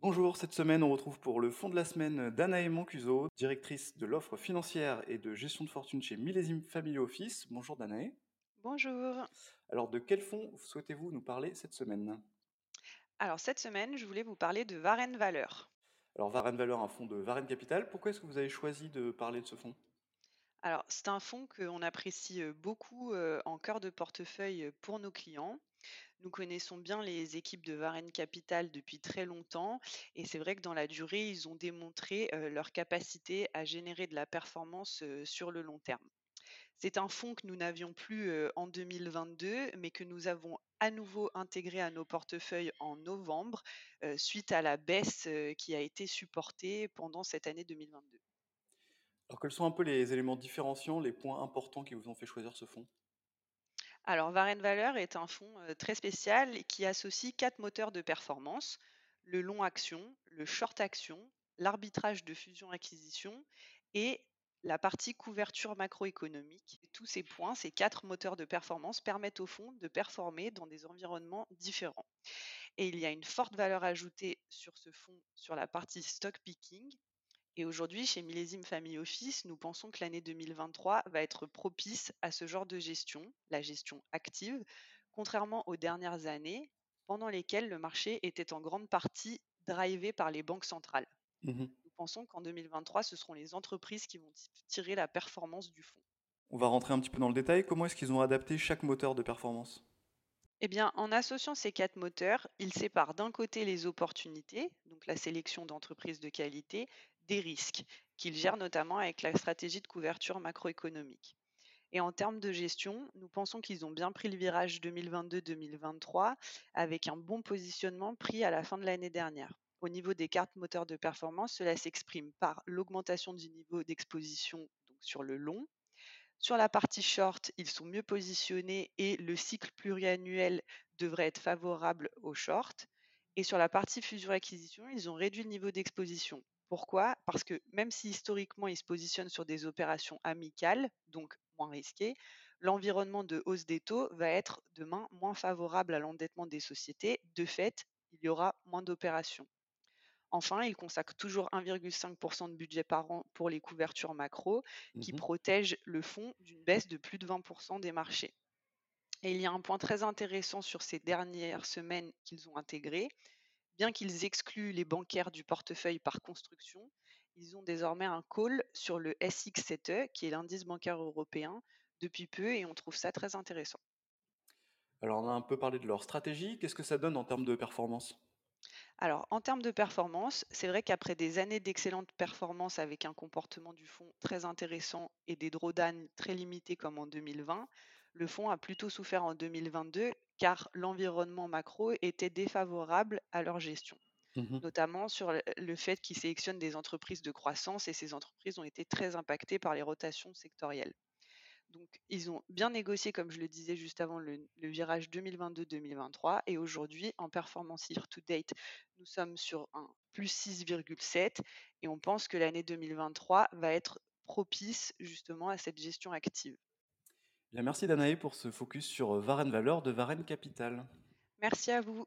Bonjour, cette semaine on retrouve pour le fond de la semaine Danae Mancuso, directrice de l'offre financière et de gestion de fortune chez Millésime Family Office. Bonjour Danae. Bonjour. Alors de quel fonds souhaitez-vous nous parler cette semaine? Alors cette semaine, je voulais vous parler de Varenne Valeur. Alors Varenne Valeur, un fonds de Varenne Capital. Pourquoi est-ce que vous avez choisi de parler de ce fonds? Alors c'est un fonds qu'on apprécie beaucoup en cœur de portefeuille pour nos clients. Nous connaissons bien les équipes de Varenne Capital depuis très longtemps et c'est vrai que dans la durée, ils ont démontré leur capacité à générer de la performance sur le long terme. C'est un fonds que nous n'avions plus en 2022, mais que nous avons à nouveau intégré à nos portefeuilles en novembre, suite à la baisse qui a été supportée pendant cette année 2022. Alors quels sont un peu les éléments différenciants, les points importants qui vous ont fait choisir ce fonds Alors, Varenne Valeur est un fonds euh, très spécial qui associe quatre moteurs de performance le long action, le short action, l'arbitrage de fusion-acquisition et la partie couverture macroéconomique. Tous ces points, ces quatre moteurs de performance permettent au fonds de performer dans des environnements différents. Et il y a une forte valeur ajoutée sur ce fonds sur la partie stock picking. Et aujourd'hui, chez Millésime Family Office, nous pensons que l'année 2023 va être propice à ce genre de gestion, la gestion active, contrairement aux dernières années pendant lesquelles le marché était en grande partie drivé par les banques centrales. Mhm. Nous pensons qu'en 2023, ce seront les entreprises qui vont tirer la performance du fonds. On va rentrer un petit peu dans le détail. Comment est-ce qu'ils ont adapté chaque moteur de performance? Eh bien, en associant ces quatre moteurs, ils séparent d'un côté les opportunités, donc la sélection d'entreprises de qualité, des risques, qu'ils gèrent notamment avec la stratégie de couverture macroéconomique. Et en termes de gestion, nous pensons qu'ils ont bien pris le virage 2022-2023 avec un bon positionnement pris à la fin de l'année dernière. Au niveau des cartes moteurs de performance, cela s'exprime par l'augmentation du niveau d'exposition sur le long, sur la partie short, ils sont mieux positionnés et le cycle pluriannuel devrait être favorable aux short. Et sur la partie fusion-acquisition, ils ont réduit le niveau d'exposition. Pourquoi? Parce que même si historiquement ils se positionnent sur des opérations amicales, donc moins risquées, l'environnement de hausse des taux va être demain moins favorable à l'endettement des sociétés. De fait, il y aura moins d'opérations. Enfin, il consacre toujours 1,5% de budget par an pour les couvertures macro qui Mhm. protègent le fonds d'une baisse de plus de 20% des marchés. Et il y a un point très intéressant sur ces dernières semaines qu'ils ont intégré. Bien qu'ils excluent les bancaires du portefeuille par construction, ils ont désormais un call sur le SX7E, qui est l'indice bancaire européen, depuis peu, et on trouve ça très intéressant. Alors on a un peu parlé de leur stratégie. Qu'est-ce que ça donne en termes de performance? Alors, en termes de performance, c'est vrai qu'après des années d'excellente performance avec un comportement du fonds très intéressant et des drawdowns très limités comme en 2020, le fonds a plutôt souffert en 2022 car l'environnement macro était défavorable à leur gestion, Mhm. notamment sur le fait qu'ils sélectionnent des entreprises de croissance et ces entreprises ont été très impactées par les rotations sectorielles. Donc, ils ont bien négocié, comme je le disais juste avant, le, le virage 2022-2023. Et aujourd'hui, en performance year to date, nous sommes sur un plus 6,7 et on pense que l'année 2023 va être propice justement à cette gestion active. Merci Danae pour ce focus sur Varenne Valeur de Varenne Capital. Merci à vous.